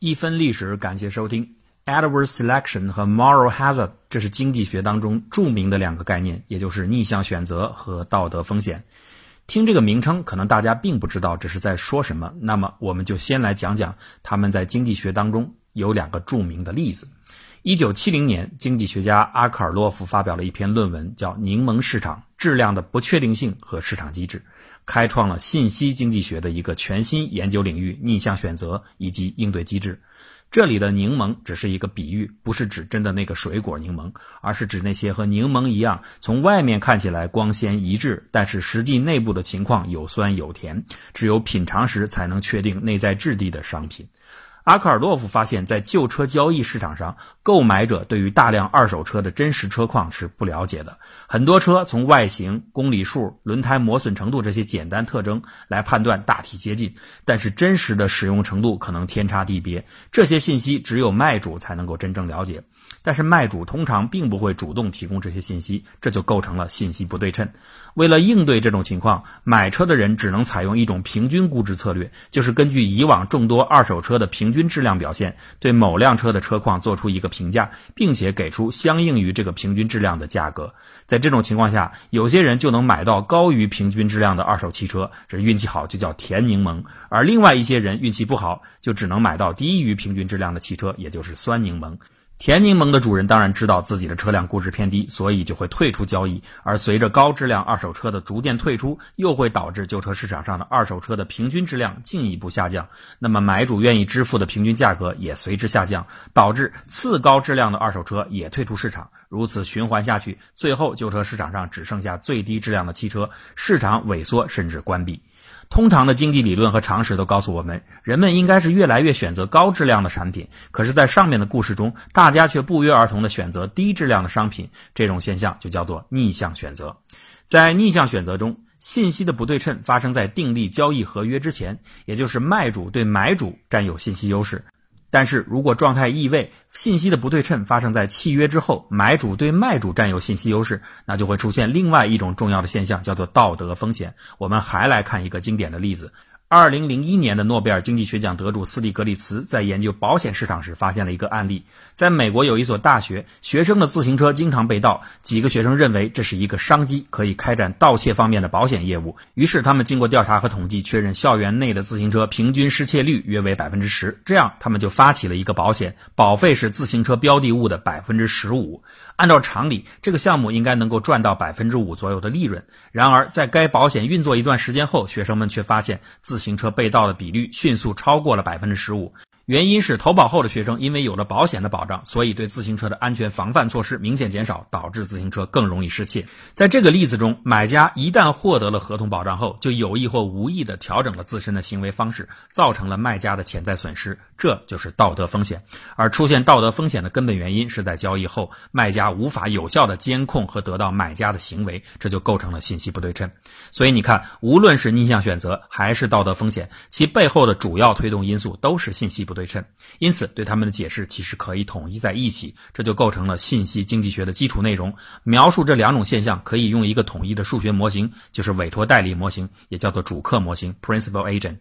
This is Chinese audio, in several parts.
一分历史，感谢收听。Adverse selection 和 moral hazard，这是经济学当中著名的两个概念，也就是逆向选择和道德风险。听这个名称，可能大家并不知道这是在说什么。那么，我们就先来讲讲他们在经济学当中有两个著名的例子。一九七零年，经济学家阿克尔洛夫发表了一篇论文，叫《柠檬市场：质量的不确定性和市场机制》。开创了信息经济学的一个全新研究领域——逆向选择以及应对机制。这里的柠檬只是一个比喻，不是指真的那个水果柠檬，而是指那些和柠檬一样，从外面看起来光鲜一致，但是实际内部的情况有酸有甜，只有品尝时才能确定内在质地的商品。阿克尔洛夫发现，在旧车交易市场上，购买者对于大量二手车的真实车况是不了解的。很多车从外形、公里数、轮胎磨损程度这些简单特征来判断，大体接近，但是真实的使用程度可能天差地别。这些信息只有卖主才能够真正了解。但是卖主通常并不会主动提供这些信息，这就构成了信息不对称。为了应对这种情况，买车的人只能采用一种平均估值策略，就是根据以往众多二手车的平均质量表现，对某辆车的车况做出一个评价，并且给出相应于这个平均质量的价格。在这种情况下，有些人就能买到高于平均质量的二手汽车，这运气好就叫甜柠檬；而另外一些人运气不好，就只能买到低于平均质量的汽车，也就是酸柠檬。甜柠檬的主人当然知道自己的车辆估值偏低，所以就会退出交易。而随着高质量二手车的逐渐退出，又会导致旧车市场上的二手车的平均质量进一步下降。那么买主愿意支付的平均价格也随之下降，导致次高质量的二手车也退出市场。如此循环下去，最后旧车市场上只剩下最低质量的汽车，市场萎缩甚至关闭。通常的经济理论和常识都告诉我们，人们应该是越来越选择高质量的产品。可是，在上面的故事中，大家却不约而同地选择低质量的商品。这种现象就叫做逆向选择。在逆向选择中，信息的不对称发生在订立交易合约之前，也就是卖主对买主占有信息优势。但是如果状态异位，信息的不对称发生在契约之后，买主对卖主占有信息优势，那就会出现另外一种重要的现象，叫做道德风险。我们还来看一个经典的例子。二零零一年的诺贝尔经济学奖得主斯蒂格里茨在研究保险市场时发现了一个案例：在美国有一所大学，学生的自行车经常被盗，几个学生认为这是一个商机，可以开展盗窃方面的保险业务。于是他们经过调查和统计，确认校园内的自行车平均失窃率约为百分之十。这样，他们就发起了一个保险，保费是自行车标的物的百分之十五。按照常理，这个项目应该能够赚到百分之五左右的利润。然而，在该保险运作一段时间后，学生们却发现自自行车被盗的比率迅速超过了百分之十五。原因是投保后的学生因为有了保险的保障，所以对自行车的安全防范措施明显减少，导致自行车更容易失窃。在这个例子中，买家一旦获得了合同保障后，就有意或无意地调整了自身的行为方式，造成了卖家的潜在损失，这就是道德风险。而出现道德风险的根本原因是在交易后，卖家无法有效地监控和得到买家的行为，这就构成了信息不对称。所以你看，无论是逆向选择还是道德风险，其背后的主要推动因素都是信息不对。对称，因此对他们的解释其实可以统一在一起，这就构成了信息经济学的基础内容。描述这两种现象，可以用一个统一的数学模型，就是委托代理模型，也叫做主客模型 （Principal Agent）。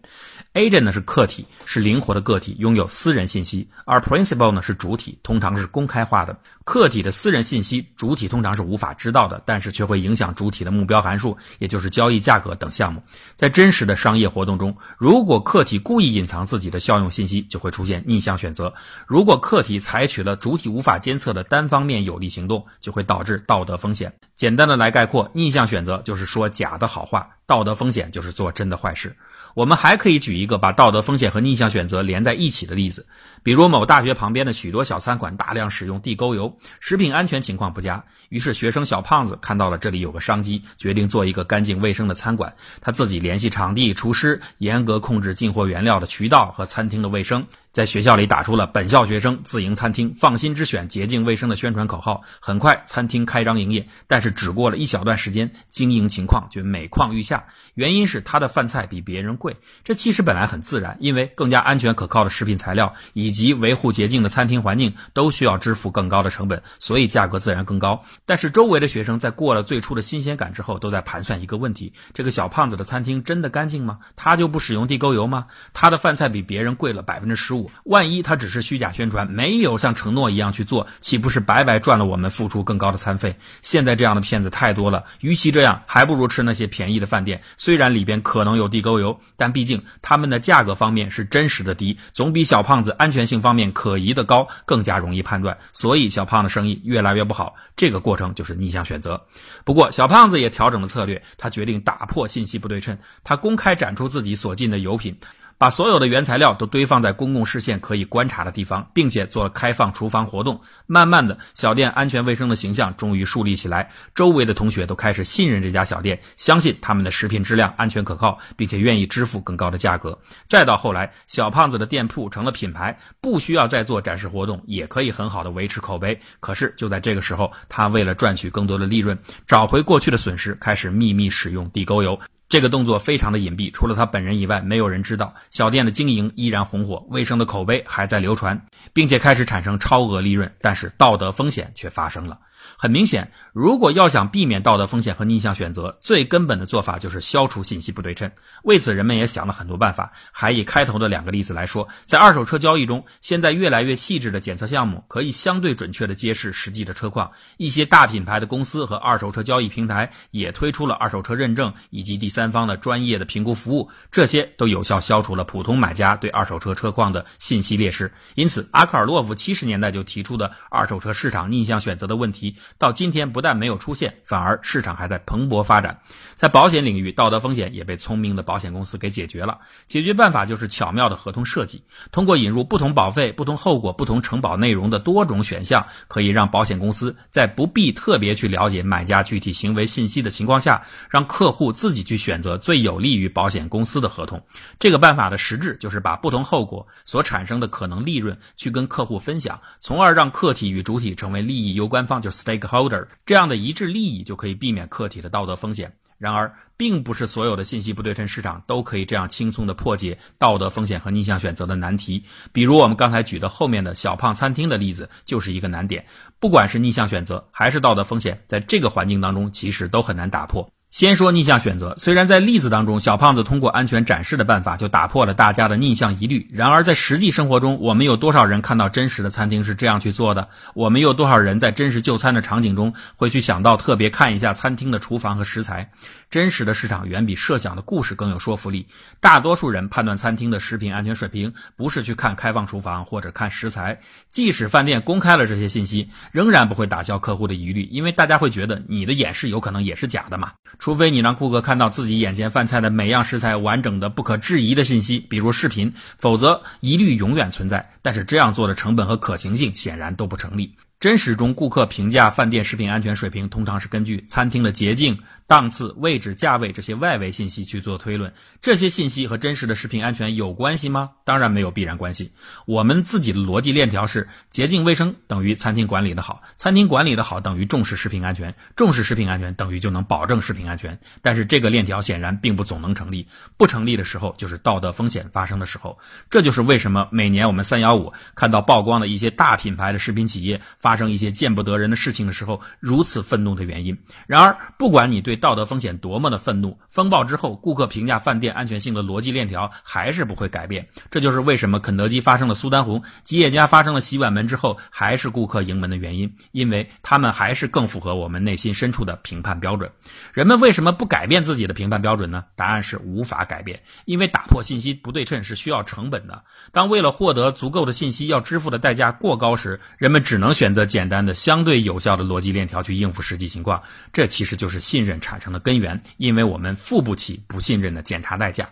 Agent 呢是客体，是灵活的个体，拥有私人信息；而 Principal 呢是主体，通常是公开化的。客体的私人信息，主体通常是无法知道的，但是却会影响主体的目标函数，也就是交易价格等项目。在真实的商业活动中，如果客体故意隐藏自己的效用信息，就会会出现逆向选择；如果客体采取了主体无法监测的单方面有利行动，就会导致道德风险。简单的来概括，逆向选择就是说假的好话，道德风险就是做真的坏事。我们还可以举一个把道德风险和逆向选择连在一起的例子，比如某大学旁边的许多小餐馆大量使用地沟油，食品安全情况不佳。于是学生小胖子看到了这里有个商机，决定做一个干净卫生的餐馆。他自己联系场地、厨师，严格控制进货原料的渠道和餐厅的卫生。在学校里打出了“本校学生自营餐厅，放心之选，洁净卫生”的宣传口号。很快，餐厅开张营业，但是只过了一小段时间，经营情况却每况愈下。原因是他的饭菜比别人贵。这其实本来很自然，因为更加安全可靠的食品材料以及维护洁净的餐厅环境都需要支付更高的成本，所以价格自然更高。但是周围的学生在过了最初的新鲜感之后，都在盘算一个问题：这个小胖子的餐厅真的干净吗？他就不使用地沟油吗？他的饭菜比别人贵了百分之十五。万一他只是虚假宣传，没有像承诺一样去做，岂不是白白赚了我们付出更高的餐费？现在这样的骗子太多了，与其这样，还不如吃那些便宜的饭店。虽然里边可能有地沟油，但毕竟他们的价格方面是真实的低，总比小胖子安全性方面可疑的高，更加容易判断。所以小胖的生意越来越不好，这个过程就是逆向选择。不过小胖子也调整了策略，他决定打破信息不对称，他公开展出自己所进的油品。把所有的原材料都堆放在公共视线可以观察的地方，并且做了开放厨房活动。慢慢的，小店安全卫生的形象终于树立起来，周围的同学都开始信任这家小店，相信他们的食品质量安全可靠，并且愿意支付更高的价格。再到后来，小胖子的店铺成了品牌，不需要再做展示活动，也可以很好的维持口碑。可是就在这个时候，他为了赚取更多的利润，找回过去的损失，开始秘密使用地沟油。这个动作非常的隐蔽，除了他本人以外，没有人知道。小店的经营依然红火，卫生的口碑还在流传，并且开始产生超额利润，但是道德风险却发生了。很明显，如果要想避免道德风险和逆向选择，最根本的做法就是消除信息不对称。为此，人们也想了很多办法。还以开头的两个例子来说，在二手车交易中，现在越来越细致的检测项目可以相对准确地揭示实际的车况。一些大品牌的公司和二手车交易平台也推出了二手车认证以及第三方的专业的评估服务，这些都有效消除了普通买家对二手车车况的信息劣势。因此，阿克尔洛夫七十年代就提出的二手车市场逆向选择的问题。到今天不但没有出现，反而市场还在蓬勃发展。在保险领域，道德风险也被聪明的保险公司给解决了。解决办法就是巧妙的合同设计，通过引入不同保费、不同后果、不同承保内容的多种选项，可以让保险公司在不必特别去了解买家具体行为信息的情况下，让客户自己去选择最有利于保险公司的合同。这个办法的实质就是把不同后果所产生的可能利润去跟客户分享，从而让客体与主体成为利益攸关方，就 stake。Holder 这样的一致利益就可以避免客体的道德风险。然而，并不是所有的信息不对称市场都可以这样轻松的破解道德风险和逆向选择的难题。比如我们刚才举的后面的小胖餐厅的例子就是一个难点。不管是逆向选择还是道德风险，在这个环境当中其实都很难打破。先说逆向选择，虽然在例子当中，小胖子通过安全展示的办法就打破了大家的逆向疑虑，然而在实际生活中，我们有多少人看到真实的餐厅是这样去做的？我们有多少人在真实就餐的场景中会去想到特别看一下餐厅的厨房和食材？真实的市场远比设想的故事更有说服力。大多数人判断餐厅的食品安全水平，不是去看开放厨房或者看食材，即使饭店公开了这些信息，仍然不会打消客户的疑虑，因为大家会觉得你的演示有可能也是假的嘛。除非你让顾客看到自己眼前饭菜的每样食材完整的、不可质疑的信息，比如视频，否则疑虑永远存在。但是这样做的成本和可行性显然都不成立。真实中，顾客评价饭店食品安全水平，通常是根据餐厅的洁净。档次、位置、价位这些外围信息去做推论，这些信息和真实的食品安全有关系吗？当然没有必然关系。我们自己的逻辑链条是：洁净卫生等于餐厅管理的好，餐厅管理的好等于重视食品安全，重视食品安全等于就能保证食品安全。但是这个链条显然并不总能成立，不成立的时候就是道德风险发生的时候。这就是为什么每年我们三幺五看到曝光的一些大品牌的食品企业发生一些见不得人的事情的时候如此愤怒的原因。然而，不管你对道德风险多么的愤怒，风暴之后，顾客评价饭店安全性的逻辑链条还是不会改变。这就是为什么肯德基发生了苏丹红，吉野家发生了洗碗门之后，还是顾客盈门的原因，因为他们还是更符合我们内心深处的评判标准。人们为什么不改变自己的评判标准呢？答案是无法改变，因为打破信息不对称是需要成本的。当为了获得足够的信息要支付的代价过高时，人们只能选择简单的、相对有效的逻辑链条去应付实际情况。这其实就是信任产生的。根源，因为我们付不起不信任的检查代价。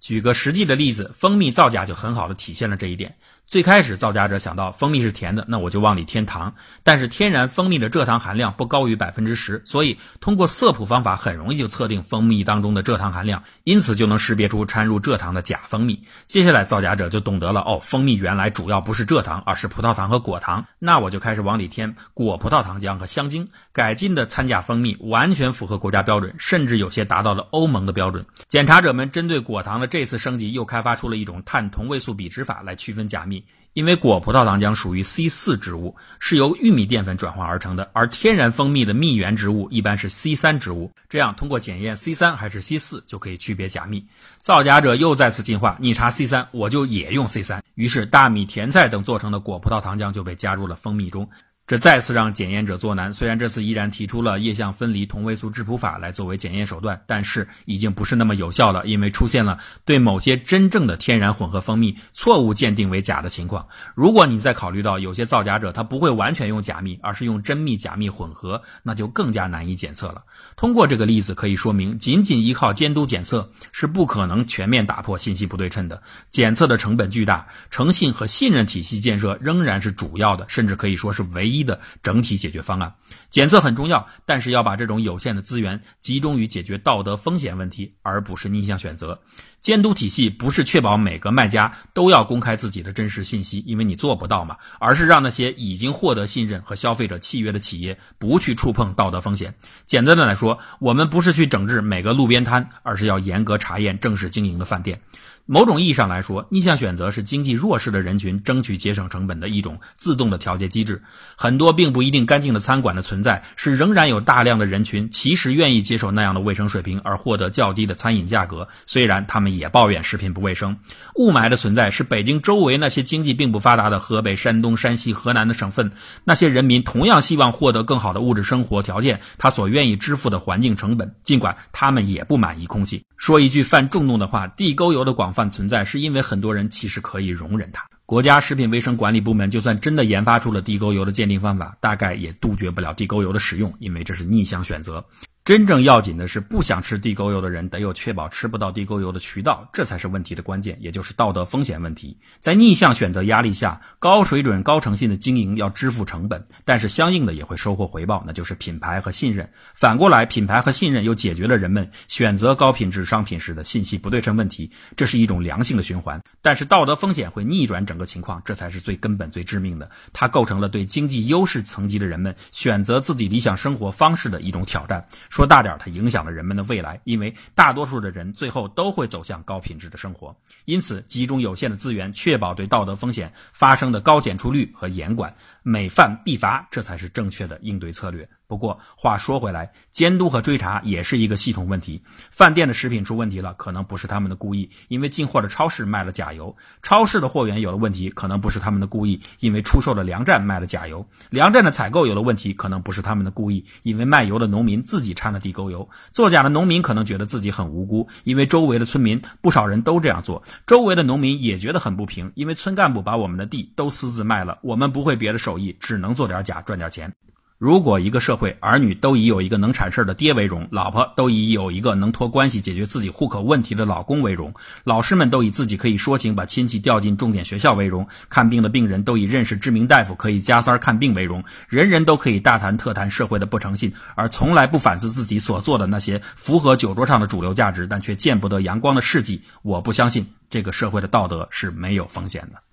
举个实际的例子，蜂蜜造假就很好的体现了这一点。最开始造假者想到蜂蜜是甜的，那我就往里添糖。但是天然蜂蜜的蔗糖含量不高于百分之十，所以通过色谱方法很容易就测定蜂蜜当中的蔗糖含量，因此就能识别出掺入蔗糖的假蜂蜜。接下来造假者就懂得了，哦，蜂蜜原来主要不是蔗糖，而是葡萄糖和果糖。那我就开始往里添果葡萄糖浆和香精，改进的掺假蜂蜜完全符合国家标准，甚至有些达到了欧盟的标准。检查者们针对果糖的这次升级，又开发出了一种碳同位素比值法来区分假蜜。因为果葡萄糖浆属于 C 四植物，是由玉米淀粉转化而成的，而天然蜂蜜的蜜源植物一般是 C 三植物。这样通过检验 C 三还是 C 四，就可以区别假蜜。造假者又再次进化，你查 C 三，我就也用 C 三。于是大米、甜菜等做成的果葡萄糖浆就被加入了蜂蜜中。这再次让检验者作难。虽然这次依然提出了液相分离同位素质谱法来作为检验手段，但是已经不是那么有效了，因为出现了对某些真正的天然混合蜂蜜错误鉴定为假的情况。如果你再考虑到有些造假者他不会完全用假蜜，而是用真蜜假蜜混合，那就更加难以检测了。通过这个例子可以说明，仅仅依靠监督检测是不可能全面打破信息不对称的。检测的成本巨大，诚信和信任体系建设仍然是主要的，甚至可以说是唯一。一的整体解决方案，检测很重要，但是要把这种有限的资源集中于解决道德风险问题，而不是逆向选择。监督体系不是确保每个卖家都要公开自己的真实信息，因为你做不到嘛，而是让那些已经获得信任和消费者契约的企业不去触碰道德风险。简单的来说，我们不是去整治每个路边摊，而是要严格查验正式经营的饭店。某种意义上来说，逆向选择是经济弱势的人群争取节省成本的一种自动的调节机制。很多并不一定干净的餐馆的存在，是仍然有大量的人群其实愿意接受那样的卫生水平而获得较低的餐饮价格。虽然他们也抱怨食品不卫生。雾霾的存在是北京周围那些经济并不发达的河北、山东、山西、河南的省份，那些人民同样希望获得更好的物质生活条件，他所愿意支付的环境成本，尽管他们也不满意空气。说一句犯众怒的话，地沟油的广泛存在，是因为很多人其实可以容忍它。国家食品卫生管理部门就算真的研发出了地沟油的鉴定方法，大概也杜绝不了地沟油的使用，因为这是逆向选择。真正要紧的是，不想吃地沟油的人得有确保吃不到地沟油的渠道，这才是问题的关键，也就是道德风险问题。在逆向选择压力下，高水准、高诚信的经营要支付成本，但是相应的也会收获回报，那就是品牌和信任。反过来，品牌和信任又解决了人们选择高品质商品时的信息不对称问题，这是一种良性的循环。但是道德风险会逆转整个情况，这才是最根本、最致命的。它构成了对经济优势层级的人们选择自己理想生活方式的一种挑战。说大点，它影响了人们的未来，因为大多数的人最后都会走向高品质的生活。因此，集中有限的资源，确保对道德风险发生的高检出率和严管，每犯必罚，这才是正确的应对策略。不过话说回来，监督和追查也是一个系统问题。饭店的食品出问题了，可能不是他们的故意，因为进货的超市卖了假油；超市的货源有了问题，可能不是他们的故意，因为出售的粮站卖了假油；粮站的采购有了问题，可能不是他们的故意，因为卖油的农民自己掺了地沟油。作假的农民可能觉得自己很无辜，因为周围的村民不少人都这样做。周围的农民也觉得很不平，因为村干部把我们的地都私自卖了，我们不会别的手艺，只能做点假赚点钱。如果一个社会儿女都以有一个能铲事的爹为荣，老婆都以有一个能托关系解决自己户口问题的老公为荣，老师们都以自己可以说情把亲戚调进重点学校为荣，看病的病人都以认识知名大夫可以加塞看病为荣，人人都可以大谈特谈社会的不诚信，而从来不反思自己所做的那些符合酒桌上的主流价值但却见不得阳光的事迹，我不相信这个社会的道德是没有风险的。